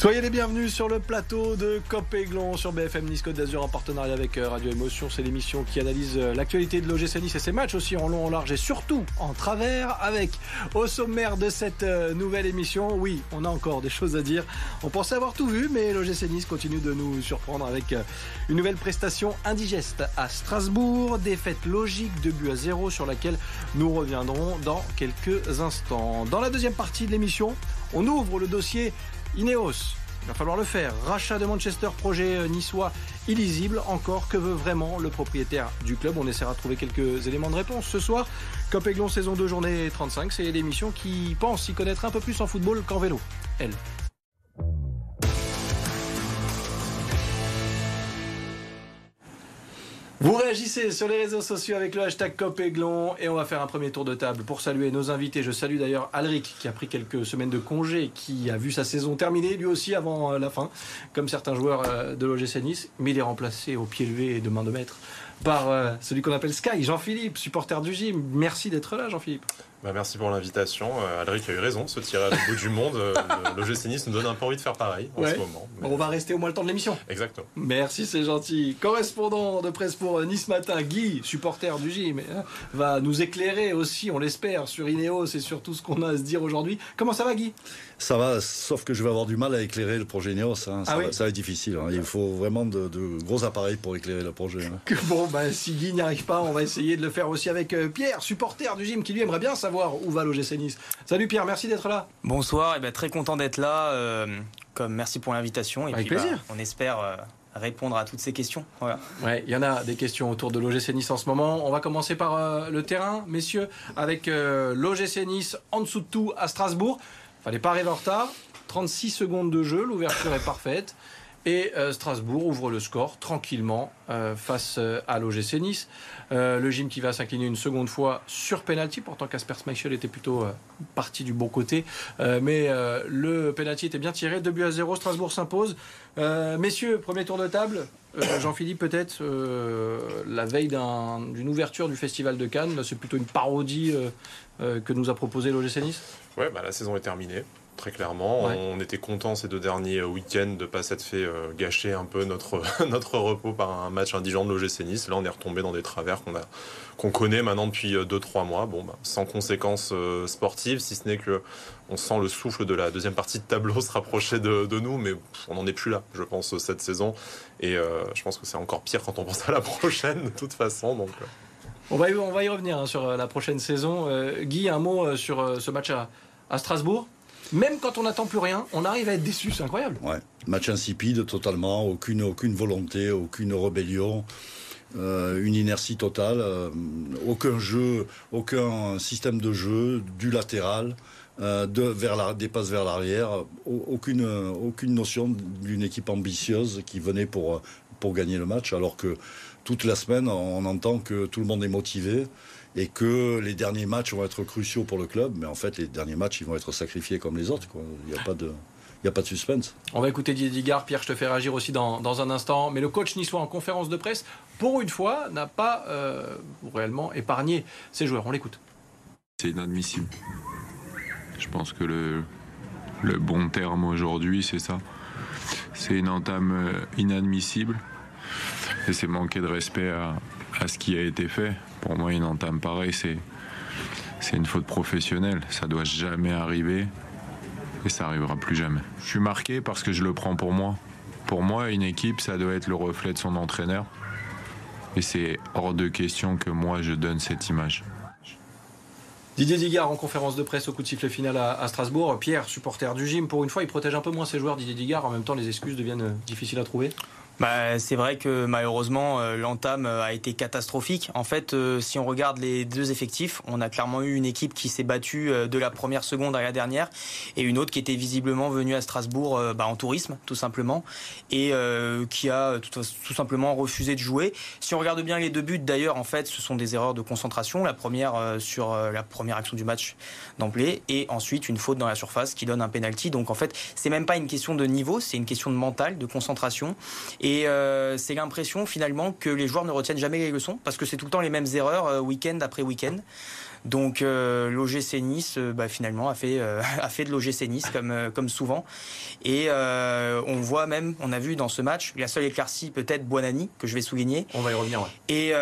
Soyez les bienvenus sur le plateau de Copéglon sur BFM Nice Côte d'Azur en partenariat avec euh, Radio Émotion. C'est l'émission qui analyse euh, l'actualité de l'OGC Nice et ses matchs aussi en long, en large et surtout en travers avec au sommaire de cette euh, nouvelle émission. Oui, on a encore des choses à dire. On pensait avoir tout vu, mais l'OGC Nice continue de nous surprendre avec une nouvelle prestation indigeste à Strasbourg. Défaite logique de but à zéro sur laquelle nous reviendrons dans quelques instants. Dans la deuxième partie de l'émission, on ouvre le dossier Ineos. Il va falloir le faire. Rachat de Manchester, projet euh, niçois illisible. Encore, que veut vraiment le propriétaire du club? On essaiera de trouver quelques éléments de réponse ce soir. Cop saison 2, journée 35. C'est l'émission qui pense s'y connaître un peu plus en football qu'en vélo. Elle. Vous réagissez sur les réseaux sociaux avec le hashtag COPEGLON et on va faire un premier tour de table pour saluer nos invités. Je salue d'ailleurs Alric qui a pris quelques semaines de congé, qui a vu sa saison terminée lui aussi avant euh, la fin, comme certains joueurs euh, de l'OGC Nice, mais il est remplacé au pied levé et de main de maître par euh, celui qu'on appelle Sky, Jean-Philippe, supporter du gym. Merci d'être là Jean-Philippe. Bah, merci pour l'invitation. Euh, Alric a eu raison, se tirer à bout du monde. Euh, le Nice nous donne un peu envie de faire pareil en ce moment. On va rester au moins le temps de l'émission. Exactement. Merci, c'est gentil. Correspondant de presse pour Nice Matin, Guy, supporter du gym, va nous éclairer aussi, on l'espère, sur Ineos et sur tout ce qu'on a à se dire aujourd'hui. Comment ça va, Guy? Ça va, sauf que je vais avoir du mal à éclairer le projet Ineos. Hein. Ça, ah va, ça, va, être difficile. Hein. Il faut vraiment de, gros appareils pour éclairer le projet. Hein. Bon, bah, si Guy n'y arrive pas, on va essayer de le faire aussi avec euh, Pierre, supporter du gym, qui lui aimerait bien savoir où va l'OGC Nice. Salut Pierre, merci d'être là. Bonsoir, et ben, très content d'être là. Euh, comme merci pour l'invitation. Avec plaisir. Bah, on espère euh, répondre à toutes ces questions. Voilà. Ouais, il y en a des questions autour de l'OGC Nice en ce moment. On va commencer par euh, le terrain, messieurs, avec l'OGC Nice en dessous de tout à Strasbourg. Fallait pas arriver en retard. 36 secondes de jeu, l'ouverture est parfaite. Et Strasbourg ouvre le score tranquillement face à l'OGC Nice. Euh, le gym qui va s'incliner une seconde fois sur penalty. Pourtant, Casper Schmeichel était plutôt euh, parti du bon côté. Euh, mais le penalty était bien tiré. 2 buts à 0. Strasbourg s'impose. messieurs, premier tour de table. Jean-Philippe, peut-être la veille d'une ouverture du Festival de Cannes, c'est plutôt une parodie que nous a proposé l'OGC Nice? Ouais, bah, la saison est terminée très clairement. On était content ces deux derniers week-ends de ne pas s'être fait gâcher un peu notre, notre repos par un match indigent de l'OGC Nice. Là, on est retombé dans des travers qu'on a qu'on connaît maintenant depuis 2-3 mois. Bon, bah, sans conséquences sportives, si ce n'est que on sent le souffle de la deuxième partie de tableau se rapprocher de, nous, mais on n'en est plus là, je pense, cette saison. Et je pense que c'est encore pire quand on pense à la prochaine, de toute façon. Donc, on, va y, on va y revenir hein, sur la prochaine saison. Guy, un mot sur ce match à Strasbourg? Même quand on n'attend plus rien, on arrive à être déçu, c'est incroyable. Ouais, match insipide totalement, aucune, volonté, aucune rébellion. Euh, une inertie totale, euh, aucun jeu, aucun système de jeu, du latéral, euh, de, la, des passes vers l'arrière, aucune, aucune notion d'une équipe ambitieuse qui venait pour, pour gagner le match, alors que toute la semaine, on entend que tout le monde est motivé et que les derniers matchs vont être cruciaux pour le club, mais en fait les derniers matchs ils vont être sacrifiés comme les autres. Il n'y a pas de il a pas de suspense. On va écouter Didier Digard. Pierre, je te fais réagir aussi dans, dans un instant. Mais le coach niçois en conférence de presse, pour une fois, n'a pas euh, réellement épargné ses joueurs. On l'écoute. C'est inadmissible. Je pense que le, le bon terme aujourd'hui, c'est ça. C'est une entame euh, inadmissible. Et c'est manquer de respect à, à ce qui a été fait. Pour moi, une entame pareille, c'est, une faute professionnelle. Ça doit jamais arriver et ça arrivera plus jamais. Je suis marqué parce que je le prends pour moi. Pour moi, une équipe, ça doit être le reflet de son entraîneur. Et c'est hors de question que moi, je donne cette image. Didier Digard en conférence de presse au coup de sifflet final à, Strasbourg. Pierre, supporter du gym, pour une fois, il protège un peu moins ses joueurs, Didier Digard. En même temps, les excuses deviennent difficiles à trouver. Bah, c'est vrai que malheureusement euh, l'entame euh, a été catastrophique. En fait, euh, si on regarde les deux effectifs, on a clairement eu une équipe qui s'est battue de la première seconde à la dernière et une autre qui était visiblement venue à Strasbourg bah, en tourisme, tout simplement, et qui a tout, simplement refusé de jouer. Si on regarde bien les deux buts, d'ailleurs, en fait, ce sont des erreurs de concentration. La première sur la première action du match d'emblée et ensuite une faute dans la surface qui donne un penalty. Donc en fait, c'est même pas une question de niveau, c'est une question de mental, de concentration. Et Et euh, c'est l'impression finalement que les joueurs ne retiennent jamais les leçons parce que c'est tout le temps les mêmes erreurs euh, week-end après week-end. Donc euh, l'OGC Nice, bah, finalement, a fait, a fait de l'OGC Nice comme, comme souvent. Et on voit même, on a vu dans ce match, la seule éclaircie peut-être Buonani, que je vais souligner. On va y revenir, ouais. Et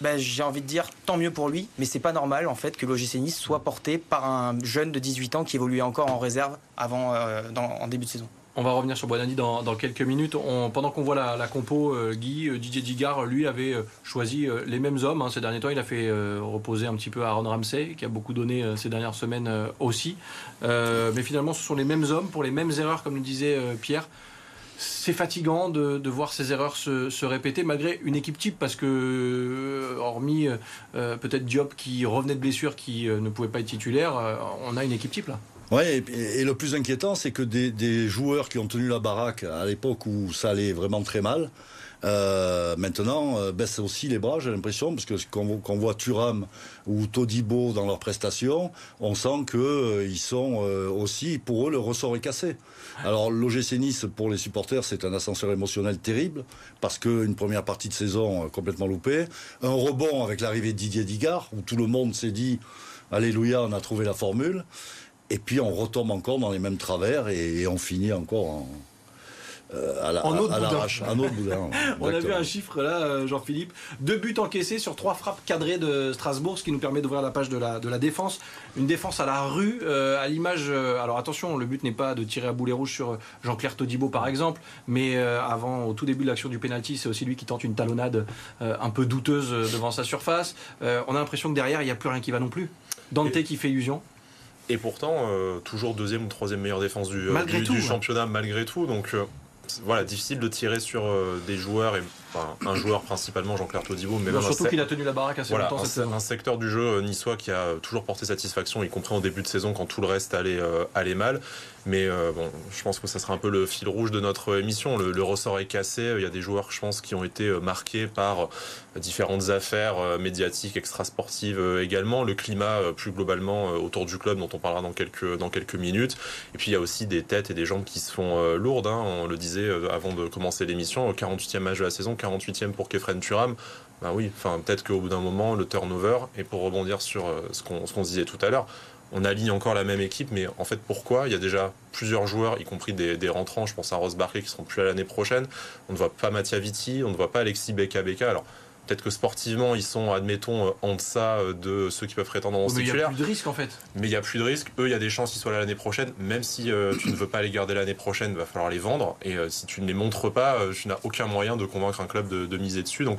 bah, j'ai envie de dire tant mieux pour lui, mais c'est pas normal en fait que l'OGC Nice soit porté par un jeune de 18 ans qui évoluait encore en réserve avant, dans, en début de saison. On va revenir sur Bonani dans, dans quelques minutes. Pendant qu'on voit la, compo, euh, Guy, euh, Didier Digard, lui, avait euh, choisi les mêmes hommes. hein. Ces derniers temps, il a fait reposer un petit peu Aaron Ramsey, qui a beaucoup donné ces dernières semaines aussi. Mais finalement, ce sont les mêmes hommes pour les mêmes erreurs, comme le disait Pierre. C'est fatigant de, voir ces erreurs se, se répéter malgré une équipe type parce que, hormis peut-être Diop qui revenait de blessure, qui ne pouvait pas être titulaire, on a une équipe type là. Ouais, et, le plus inquiétant, c'est que des, joueurs qui ont tenu la baraque à l'époque où ça allait vraiment très mal, euh, maintenant euh, baissent aussi les bras, j'ai l'impression, parce que quand, on- voit Thuram ou Todibo dans leurs prestations, on sent que euh, ils sont euh, aussi, pour eux, le ressort est cassé. Alors l'OGC Nice, pour les supporters, c'est un ascenseur émotionnel terrible, parce qu'une première partie de saison complètement loupée, un rebond avec l'arrivée de Didier Digard, où tout le monde s'est dit, Alléluia, on a trouvé la formule. Et puis on retombe encore dans les mêmes travers et, et on finit encore en, euh, à la- En autre à boudin. l'arrache. Un autre boudin. On a vu un chiffre là, euh, Jean-Philippe. Deux buts encaissés sur trois frappes cadrées de Strasbourg, ce qui nous permet d'ouvrir la page de la, de la défense. Une défense à la rue, euh, à l'image. euh, alors attention, le but n'est pas de tirer à boulet rouge sur Jean-Claire Todibo par exemple, mais avant, au tout début de l'action du penalty, c'est aussi lui qui tente une talonnade un peu douteuse devant sa surface. On a l'impression que derrière, il n'y a plus rien qui va non plus. Dante qui fait illusion. Et pourtant, euh, toujours deuxième ou troisième meilleure défense du, euh, Malgré du, tout, du ouais. championnat, malgré tout. Donc euh, voilà, difficile de tirer sur des joueurs, et enfin, un joueur principalement, Jean-Claire Todibo, mais même surtout qu'il a tenu la baraque assez voilà, longtemps un, cette un secteur du jeu euh, niçois qui a toujours porté satisfaction, y compris en début de saison quand tout le reste allait, euh, allait mal. Mais euh, bon, je pense que ça sera un peu le fil rouge de notre émission. Le, le ressort est cassé. Il y a des joueurs, je pense, qui ont été euh, marqués par euh, différentes affaires euh, médiatiques, extrasportives euh, également. Le climat, euh, plus globalement, euh, autour du club, dont on parlera dans quelques, dans quelques minutes. Et puis, il y a aussi des têtes et des jambes qui se font euh, lourdes. hein. On le disait euh, avant de commencer l'émission. Au 48e match de la saison, 48e pour Kefren Turam. Ben oui, peut-être qu'au bout d'un moment, le turnover, et pour rebondir sur euh, ce qu'on se disait tout à l'heure, on aligne encore la même équipe, mais en fait, pourquoi? Il y a déjà plusieurs joueurs, y compris des, des rentrants, je pense à Ross Barkley, qui seront plus là l'année prochaine. On ne voit pas Mattia Vitti, on ne voit pas Alexis Beka Beka. Alors, peut-être que sportivement, ils sont, admettons, euh, en deçà euh, de ceux qui peuvent prétendre en mais il n'y a plus de risque en fait. Mais il n'y a plus de risque. Eux, il y a des chances qu'ils soient là l'année prochaine. Même si euh, tu ne veux pas les garder l'année prochaine, il va falloir les vendre. Et euh, si tu ne les montres pas, euh, tu n'as aucun moyen de convaincre un club de, de miser dessus. Donc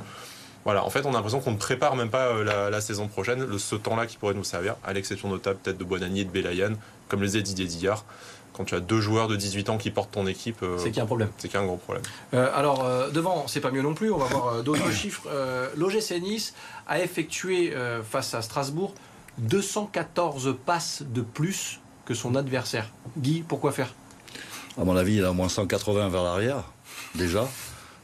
voilà, en fait, on a l'impression qu'on ne prépare même pas la, la saison prochaine. Le, ce temps-là qui pourrait nous servir, à l'exception notable peut-être de Bonani et de Belayan, comme le disait Didier Dillard. Quand tu as deux joueurs de 18 ans qui portent ton équipe, euh, C'est qu'il y a un problème. c'est qu'il y a un gros problème. Euh, alors, euh, devant, c'est pas mieux non plus. On va voir d'autres chiffres. Euh, L'OGC Nice a effectué euh, face à Strasbourg 214 passes de plus que son adversaire. Guy, pourquoi faire? À mon avis, il a au moins 180 vers l'arrière, déjà.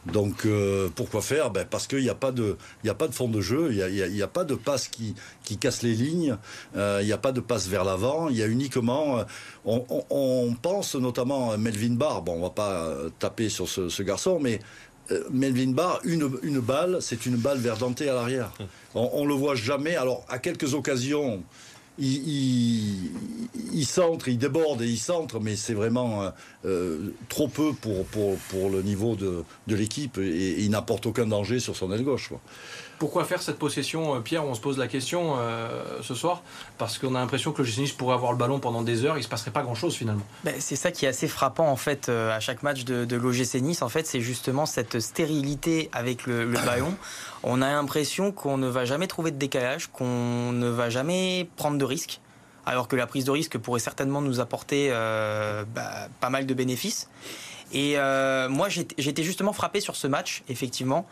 Donc euh, pourquoi faire? Ben, Parce qu'il n'y a, pas de- y a pas de fond de jeu, il n'y a, y a- il y a pas de passe qui, qui casse les lignes, euh, il n'y a pas de passe vers l'avant, il y a uniquement... euh, on, on- on pense notamment à Melvin Barr, bon on va pas taper sur ce, ce garçon, mais Melvin Barr, une, une balle, c'est une balle vers Dante à l'arrière. On, on le voit jamais, alors à quelques occasions... Il, il, il centre, il déborde et il centre, mais c'est vraiment euh, euh, trop peu pour, le niveau de, l'équipe et, il n'apporte aucun danger sur son aile gauche. Pourquoi faire cette possession, euh, Pierre On se pose la question euh, ce soir? Parce qu'on a l'impression que l'OGC Nice pourrait avoir le ballon pendant des heures. Il se passerait pas grand-chose finalement. Ben, c'est ça qui est assez frappant en fait euh, à chaque match de, de l'OGC Nice. En fait, c'est justement cette stérilité avec le, le ballon. On a l'impression qu'on ne va jamais trouver de décalage, qu'on ne va jamais prendre de risques, alors que la prise de risque pourrait certainement nous apporter bah, pas mal de bénéfices. Et euh, moi, j'étais justement frappé sur ce match, effectivement,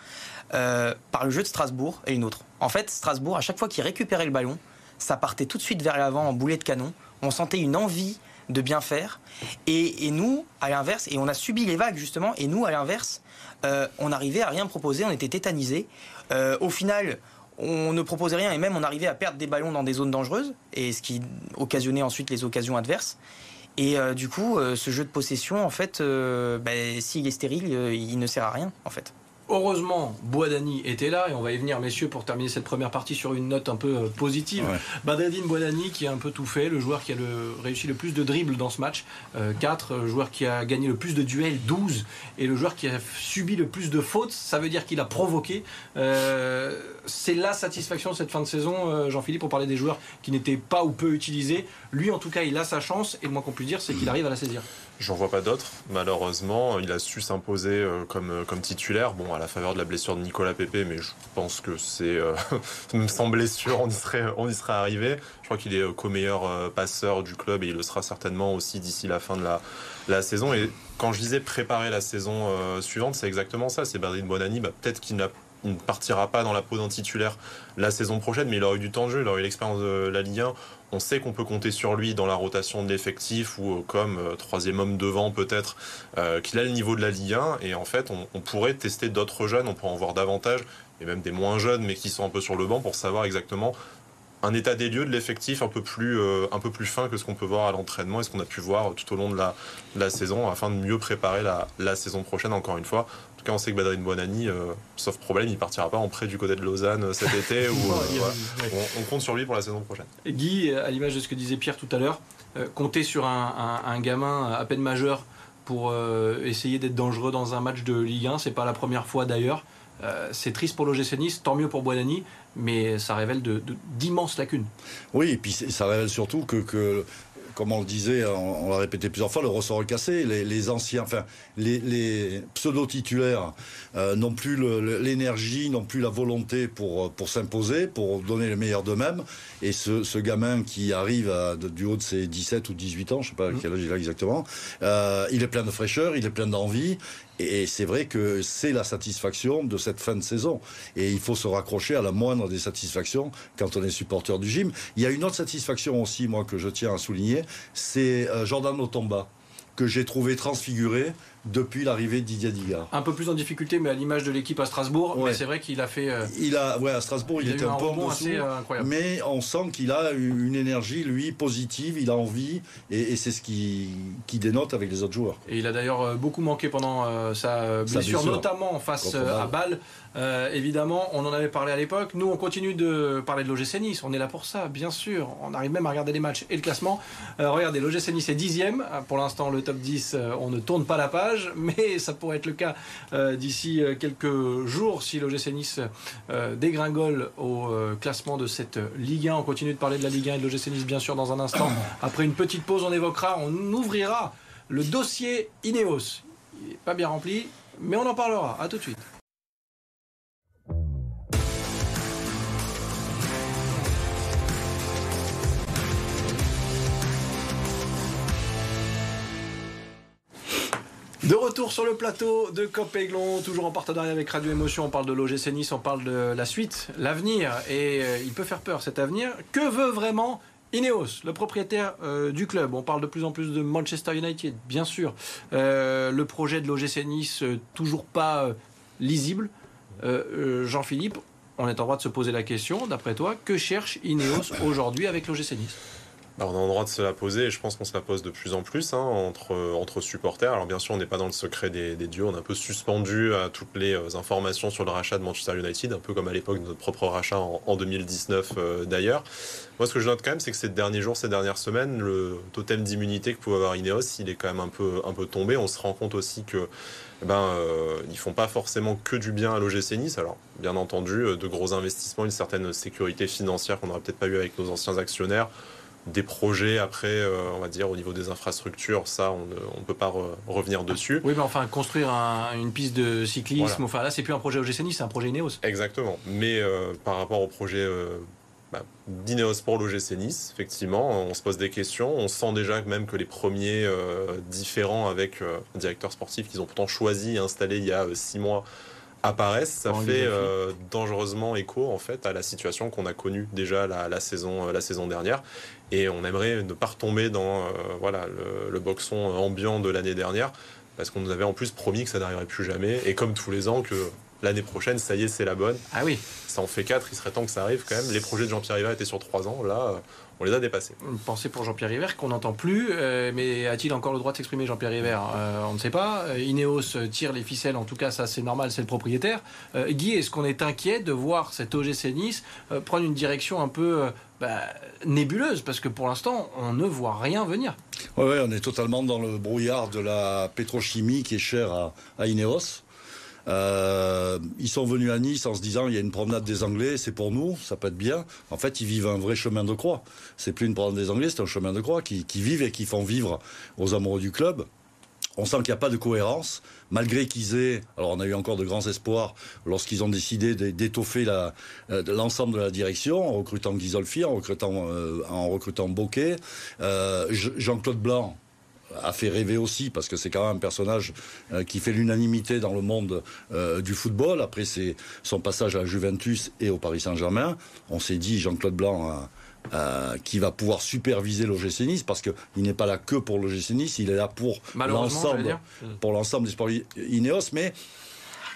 euh, par le jeu de Strasbourg et une autre. En fait, Strasbourg, à chaque fois qu'il récupérait le ballon, ça partait tout de suite vers l'avant en boulet de canon. On sentait une envie de bien faire. Et, nous, à l'inverse, et on a subi les vagues justement, et nous, à l'inverse, euh, on n'arrivait à rien proposer, on était tétanisés. Au final, on ne proposait rien et même on arrivait à perdre des ballons dans des zones dangereuses, et ce qui occasionnait ensuite les occasions adverses. Et du coup, ce jeu de possession, en fait, bah, s'il est stérile, il ne sert à rien, en fait. Heureusement, Boadani était là et on va y venir, messieurs, pour terminer cette première partie sur une note un peu euh, positive. Ouais. Boadani qui a un peu tout fait, le joueur qui a réussi le plus de dribbles dans ce match, 4, euh, le joueur qui a gagné le plus de duels, 12, et le joueur qui a subi le plus de fautes, ça veut dire qu'il a provoqué. Euh, c'est la satisfaction de cette fin de saison, Jean-Philippe, pour parler des joueurs qui n'étaient pas ou peu utilisés. Lui, en tout cas, il a sa chance, et le moins qu'on puisse dire, c'est qu'il arrive à la saisir. J'en vois pas d'autres, malheureusement. Il a su s'imposer euh, comme, euh, comme titulaire, bon, à la faveur de la blessure de Nicolas Pepe, mais je pense que c'est. Euh, sans blessure, on y serait, arrivé. Je crois qu'il est co-meilleur passeur du club et il le sera certainement aussi d'ici la fin de la, la saison. Et quand je disais préparer la saison suivante, c'est exactement ça. C'est Bernard Bonani, bah, peut-être qu'il n'a ne partira pas dans la peau d'un titulaire la saison prochaine, mais il aura eu du temps de jeu, il aura eu l'expérience de la Ligue 1 on sait qu'on peut compter sur lui dans la rotation de l'effectif ou euh, comme euh, troisième homme devant peut-être, euh, qu'il a le niveau de la Ligue 1 et en fait on, pourrait tester d'autres jeunes, on pourrait en voir davantage et même des moins jeunes mais qui sont un peu sur le banc pour savoir exactement un état des lieux de l'effectif un peu plus fin que ce qu'on peut voir à l'entraînement et ce qu'on a pu voir tout au long de la, saison afin de mieux préparer la saison prochaine encore une fois tout cas, on sait que Badrine Bonani, euh, sauf problème, il partira pas en prêt du côté de Lausanne euh, cet été. ou, euh, on, compte sur lui pour la saison prochaine. Guy, à l'image de ce que disait Pierre tout à l'heure, compter sur un, gamin à peine majeur pour essayer d'être dangereux dans un match de Ligue 1, c'est pas la première fois d'ailleurs. c'est triste pour l'OGC Nice, tant mieux pour Bonani, mais ça révèle d'immenses lacunes. Oui, et puis ça révèle surtout que, que comme on le disait, on, l'a répété plusieurs fois, le ressort est cassé. Les, anciens, enfin, les, pseudo-titulaires euh, n'ont plus l'énergie, n'ont plus la volonté pour, pour s'imposer, pour donner le meilleur d'eux-mêmes. Et ce, gamin qui arrive du haut de ses 17 ou 18 ans, je ne sais pas mmh. quel âge il a exactement, euh, il est plein de fraîcheur, il est plein d'envie. Et c'est vrai que c'est la satisfaction de cette fin de saison. Et il faut se raccrocher à la moindre des satisfactions quand on est supporter du gym. Il y a une autre satisfaction aussi, moi, que je tiens à souligner, c'est euh, Jordan Otomba, que j'ai trouvé transfiguré depuis l'arrivée de Didier Digard. Un peu plus en difficulté, mais à l'image de l'équipe à Strasbourg. Mais c'est vrai qu'il a fait. Euh, il a, ouais, à Strasbourg, il, était un, peu en assez euh. Mais on sent qu'il a une énergie, lui, positive. Il a envie, et, c'est ce qui, qui, dénote avec les autres joueurs. Et il a d'ailleurs euh, beaucoup manqué pendant sa blessure, notamment face à Bâle. Évidemment, on en avait parlé à l'époque. Nous, on continue de parler de l'OGC Nice. On est là pour ça, bien sûr. On arrive même à regarder les matchs et le classement. regardez, l'OGC Nice est dixième. Pour l'instant, le top 10, on ne tourne pas la page mais ça pourrait être le cas euh, d'ici euh, quelques jours si l'OGC Nice euh, dégringole au classement de cette Ligue 1. On continue de parler de la Ligue 1 et de l'OGC Nice bien sûr dans un instant. Après une petite pause, on évoquera, on ouvrira le dossier Ineos. Il n'est pas bien rempli, mais on en parlera. À tout de suite. De retour sur le plateau de Cop Aiglon, toujours en partenariat avec Radio Émotion. On parle de l'OGC Nice, on parle de la suite, l'avenir. Et euh, il peut faire peur cet avenir. Que veut vraiment Ineos, le propriétaire euh, du club? On parle de plus en plus de Manchester United, bien sûr. Euh, le projet de l'OGC Nice, toujours pas lisible. Jean-Philippe, on est en droit de se poser la question, d'après toi, que cherche Ineos aujourd'hui avec l'OGC Nice? Bah, on a le droit de se la poser et je pense qu'on se la pose de plus en plus hein, entre, entre supporters. Alors bien sûr, on n'est pas dans le secret des, dieux, on est un peu suspendu à toutes les euh, informations sur le rachat de Manchester United, un peu comme à l'époque de notre propre rachat en, 2019 euh, d'ailleurs. Moi, ce que je note quand même, c'est que ces derniers jours, ces dernières semaines, le totem d'immunité que pouvait avoir Ineos, il est quand même un peu, un peu tombé. On se rend compte aussi que eh ben, euh, ils font pas forcément que du bien à l'OGC Nice. Alors, bien entendu, de gros investissements, une certaine sécurité financière qu'on n'aurait peut-être pas eu avec nos anciens actionnaires des projets après, euh, on va dire, au niveau des infrastructures, ça, on ne peut pas revenir dessus. Oui, mais enfin, construire une piste de cyclisme, enfin là, c'est plus un projet OGC Nice, c'est un projet Ineos. Exactement. Mais euh, par rapport au projet euh, bah, d'Ineos pour l'OGC Nice, effectivement, on se pose des questions. On sent déjà même que les premiers différents avec un directeur sportif qu'ils ont pourtant choisi et installé il y a six mois apparaissent, ça fait euh, dangereusement écho en fait à la situation qu'on a connue déjà la, saison, euh, la saison dernière. Et on aimerait ne pas retomber dans euh, voilà, le, boxon ambiant de l'année dernière, parce qu'on nous avait en plus promis que ça n'arriverait plus jamais. Et comme tous les ans, que l'année prochaine, ça y est, c'est la bonne. Ah oui. Ça en fait 4, il serait temps que ça arrive quand même. Les projets de Jean-Pierre River étaient sur 3 ans, là, on les a dépassés. Une pensée pour Jean-Pierre River qu'on n'entend plus, euh, mais a-t-il encore le droit de s'exprimer Jean-Pierre River? Euh, On ne sait pas. Euh, Ineos tire les ficelles, en tout cas ça c'est normal, c'est le propriétaire. Guy, est-ce qu'on est inquiet de voir cet OGC Nice prendre une direction un peu bah, nébuleuse? Parce que pour l'instant on ne voit rien venir. Oui, ouais, on est totalement dans le brouillard de la pétrochimie qui est chère à, à Ineos. Euh, ils sont venus à Nice en se disant il y a une promenade des Anglais, c'est pour nous, ça peut être bien. En fait, ils vivent un vrai chemin de croix. C'est plus une promenade des Anglais, c'est un chemin de croix qui, vivent et qui font vivre aux amoureux du club. On sent qu'il n'y a pas de cohérence, malgré qu'ils aient. Alors, on a eu encore de grands espoirs lorsqu'ils ont décidé d'étoffer euh, l'ensemble de la direction, en recrutant Ghisolfi, en recrutant, euh, en recrutant Boquet. Jean-Claude Blanc, a fait rêver aussi parce que c'est quand même un personnage euh, qui fait l'unanimité dans le monde euh, du football. Après son passage à la Juventus et au Paris Saint-Germain, on s'est dit Jean-Claude Blanc euh, qui va pouvoir superviser l'OGC Nice parce qu'il n'est pas là que pour l'OGC Nice, il est là pour l'ensemble pour l'ensemble des sports Ineos. Mais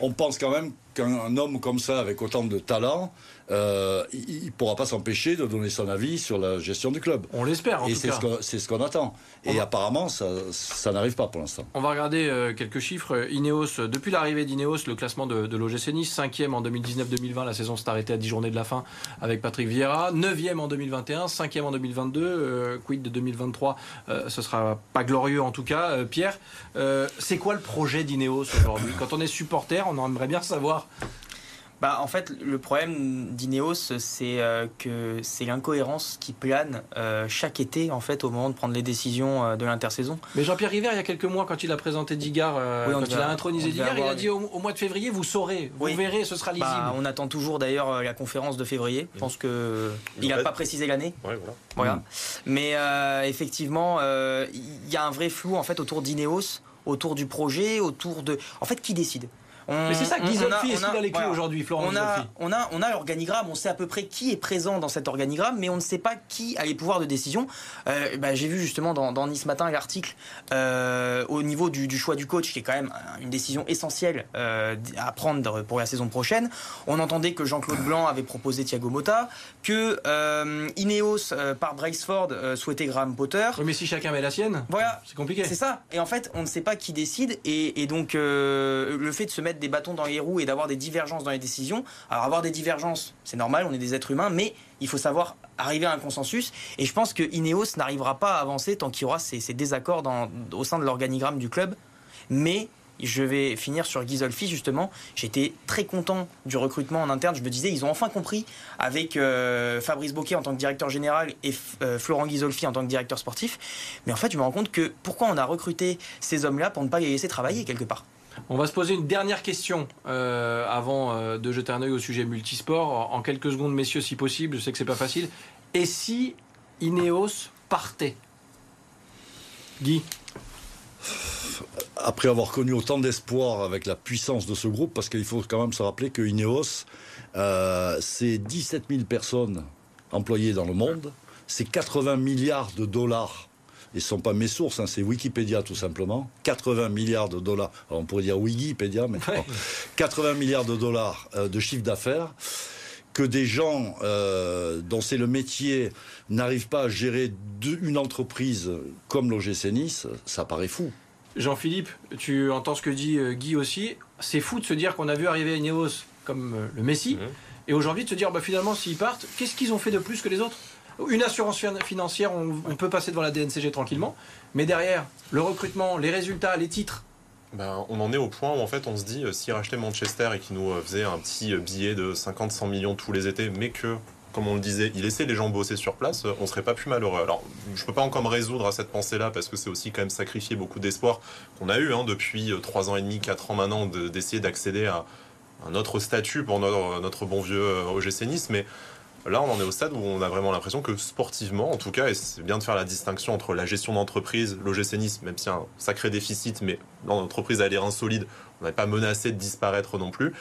on pense quand même qu'un homme comme ça, avec autant de talent, euh, il ne pourra pas s'empêcher de donner son avis sur la gestion du club. On l'espère, en Et c'est ce qu'on attend. Et apparemment, ça, n'arrive pas pour l'instant. On va regarder euh, quelques chiffres. Ineos, depuis l'arrivée d'Ineos, le classement de, de l'OGC Nice, 5e en 2019-2020, la saison s'est arrêtée à 10 journées de la fin avec Patrick Vieira, 9e en 2021, 5e en 2022, euh, quid de 2023, ce sera pas glorieux en tout cas. Pierre, c'est quoi le projet d'Ineos aujourd'hui? Quand on est supporter, on aimerait bien savoir bah, en fait, le problème d'Ineos, c'est euh, que c'est l'incohérence qui plane euh, chaque été, en fait, au moment de prendre les décisions euh, de l'intersaison. Mais Jean-Pierre River, il y a quelques mois, quand il a présenté Digard, quand il a intronisé Digard, il a dit au, mois de février, vous saurez, vous verrez, ce sera bah, lisible. on attend toujours d'ailleurs la conférence de février. Je pense que il n'a pas précisé l'année. voilà. Mm. Mais effectivement, il y a un vrai flou en fait autour d'Ineos, autour du projet, autour de. En fait, qui décide mais c'est ça, est-ce qu'il a les clés aujourd'hui, Florent on a, on a, on a l'organigramme, on sait à peu près qui est présent dans cet organigramme, mais on ne sait pas qui a les pouvoirs de décision. Euh, bah, j'ai vu justement dans, dans Nice Matin l'article euh, au niveau du, du, choix du coach, qui est quand même une décision essentielle euh, à prendre pour la saison prochaine. On entendait que Jean-Claude Blanc avait proposé Thiago Motta, que Ineos par Braceford souhaitait Graham Potter. mais si chacun met la sienne, voilà, c'est compliqué. C'est ça. Et en fait, on ne sait pas qui décide, et, et donc le fait de se mettre des bâtons dans les roues et d'avoir des divergences dans les décisions. Alors avoir des divergences, c'est normal, on est des êtres humains, mais il faut savoir arriver à un consensus. Et je pense que Ineos n'arrivera pas à avancer tant qu'il y aura ces, désaccords au sein de l'organigramme du club. Mais je vais finir sur Ghisolfi justement. J'étais très content du recrutement en interne. Je me disais, ils ont enfin compris avec euh, Fabrice Boquet en tant que directeur général et euh, Florent Ghisolfi en tant que directeur sportif. Mais en fait, je me rends compte que pourquoi on a recruté ces hommes-là pour ne pas les laisser travailler quelque part on va se poser une dernière question euh, avant euh, de jeter un œil au sujet multisport. En quelques secondes, messieurs, si possible, je sais que c'est pas facile. Et si Ineos partait? Guy? Après avoir connu autant d'espoir avec la puissance de ce groupe, parce qu'il faut quand même se rappeler que Ineos, euh, c'est 17 000 personnes employées dans le monde, c'est 80 milliards de dollars et ce ne sont pas mes sources, hein, c'est Wikipédia tout simplement, 80 milliards de dollars, on pourrait dire Wikipédia, mais 80 milliards de dollars euh, de chiffre d'affaires, que des gens euh, dont c'est le métier n'arrivent pas à gérer une entreprise comme l'OGC Nice, ça paraît fou. Jean-Philippe, tu entends ce que dit euh, Guy aussi, c'est fou de se dire qu'on a vu arriver Ineos comme le Messie, mmh. et aujourd'hui de se dire bah, finalement s'ils partent, qu'est-ce qu'ils ont fait de plus que les autres? Une assurance financière, on, peut passer devant la DNCG tranquillement, mais derrière, le recrutement, les résultats, les titres, ben, on en est au point où en fait on se dit euh, s'ils rachetaient Manchester et qu'ils nous euh, faisaient un petit euh, billet de 50-100 millions tous les étés, mais que, comme on le disait, ils laissaient les gens bosser sur place, on serait pas plus malheureux. Alors je peux pas encore me résoudre à cette pensée-là parce que c'est aussi quand même sacrifier beaucoup d'espoir qu'on a eu hein, depuis 3 ans et demi, 4 ans maintenant d'essayer d'accéder à un autre statut pour notre, notre bon vieux OGC Nice, mais Là, on en est au stade où on a vraiment l'impression que sportivement, en tout cas, et c'est bien de faire la distinction entre la gestion d'entreprise, l'OGC Nice, même si un sacré déficit, mais l'entreprise a l'air insolide, on n'est pas menacé de disparaître non plus.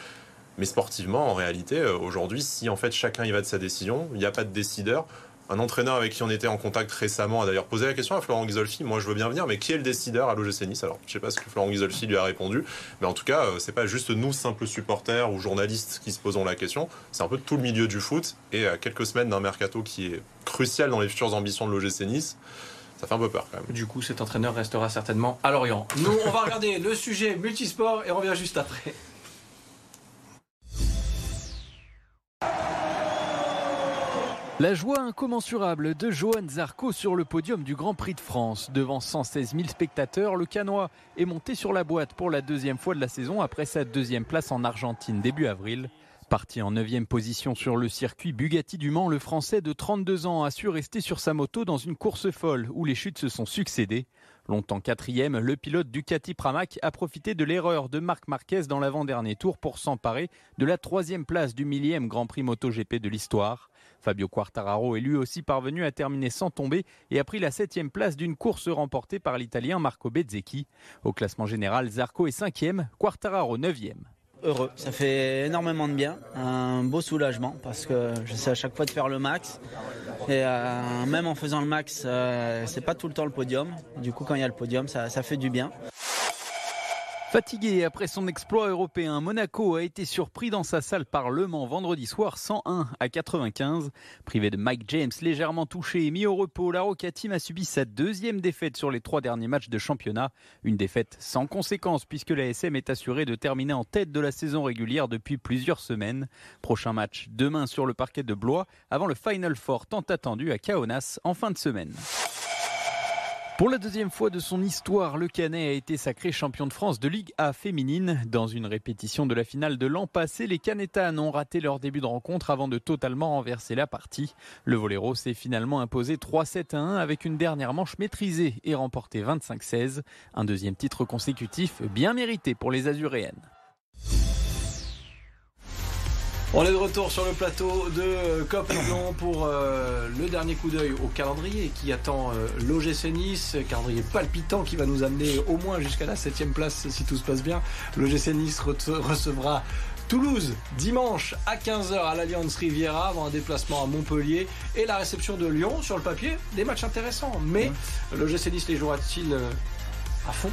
Mais sportivement, en réalité, euh, aujourd'hui, si en fait chacun y va de sa décision, il n'y a pas de décideur, un entraîneur avec qui on était en contact récemment a d'ailleurs posé la question à Florent Ghisolfi. Moi, je veux bien venir, mais qui est le décideur à l'OGC Nice? Alors, je sais pas ce que Florent Ghisolfi lui a répondu, mais en tout cas, euh, c'est pas juste nous, simples supporters ou journalistes, qui se posons la question. C'est un peu tout le milieu du foot. Et à quelques semaines d'un mercato qui est crucial dans les futures ambitions de l'OGC Nice, ça fait un peu peur quand même. Du coup, cet entraîneur restera certainement à Lorient. Nous, on va regarder le sujet multisport et on revient juste après. La joie incommensurable de Johan Zarco sur le podium du Grand Prix de France. Devant 116 000 spectateurs, le Canois est monté sur la boîte pour la deuxième fois de la saison après sa deuxième place en Argentine début avril. Parti en 9 position sur le circuit Bugatti du Mans, le Français de 32 ans a su rester sur sa moto dans une course folle où les chutes se sont succédées. Longtemps quatrième, le pilote Ducati Pramac a profité de l'erreur de Marc Marquez dans l'avant-dernier tour pour s'emparer de la troisième place du millième Grand Prix MotoGP de l'histoire. Fabio Quartararo est lui aussi parvenu à terminer sans tomber et a pris la septième place d'une course remportée par l'Italien Marco Bezzecchi. Au classement général, Zarco est cinquième, Quartararo neuvième heureux. Ça fait énormément de bien, un beau soulagement parce que j'essaie à chaque fois de faire le max. Et euh, même en faisant le max, euh, c'est pas tout le temps le podium. Du coup, quand il y a le podium, ça fait du bien. Fatigué après son exploit européen, Monaco a été surpris dans sa salle par Le Mans vendredi soir 101 à 95. Privé de Mike James légèrement touché et mis au repos, la Roca Team a subi sa deuxième défaite sur les trois derniers matchs de championnat. Une défaite sans conséquence puisque la SM est assurée de terminer en tête de la saison régulière depuis plusieurs semaines. Prochain match demain sur le parquet de Blois avant le Final Four tant attendu à Kaunas en fin de semaine. Pour la deuxième fois de son histoire, le Canet a été sacré champion de France de Ligue A féminine. Dans une répétition de la finale de l'an passé, les Canetanes ont raté leur début de rencontre avant de totalement renverser la partie. Le Voléro s'est finalement imposé 3-7 1 avec une dernière manche maîtrisée et remporté 25-16. Un deuxième titre consécutif bien mérité pour les Azuréennes. On est de retour sur le plateau de Cop Blanc pour euh, le dernier coup d'œil au calendrier qui attend euh, l'OGC Nice, calendrier palpitant qui va nous amener au moins jusqu'à la 7 place si tout se passe bien. L'OGC Nice recevra Toulouse dimanche à 15h à l'Alliance Riviera avant un déplacement à Montpellier et la réception de Lyon sur le papier. Des matchs intéressants, mais l'OGC Nice les jouera-t-il euh, à fond?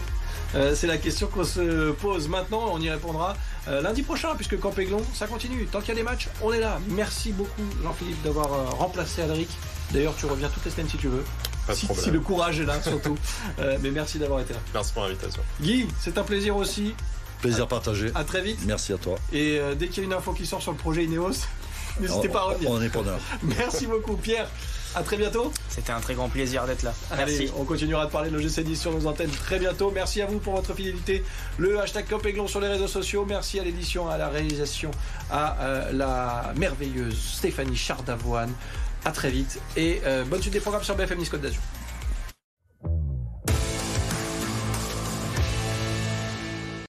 Euh, c'est la question qu'on se pose maintenant. On y répondra euh, lundi prochain, puisque Campéglon, ça continue. Tant qu'il y a des matchs, on est là. Merci beaucoup, Jean-Philippe, d'avoir euh, remplacé Alric. D'ailleurs, tu reviens toutes les semaines si tu veux. Pas si, si, le courage est là, surtout. mais merci d'avoir été là. Merci pour l'invitation. Guy, c'est un plaisir aussi. Plaisir partagé. À très vite. Merci à toi. Et dès qu'il y a une info qui sort sur le projet Ineos, n'hésitez pas à revenir. On est preneur. Merci beaucoup, Pierre. À très bientôt. C'était un très grand plaisir d'être là. Merci. on continuera de parler de l'OGC 10 sur nos antennes très bientôt. Merci à vous pour votre fidélité. Le hashtag Copéglon sur les réseaux sociaux. Merci à l'édition, à la réalisation, à euh, la merveilleuse Stéphanie Chardavoine. À très vite et euh, bonne suite des programmes sur BFM Nice Côte d'Azur.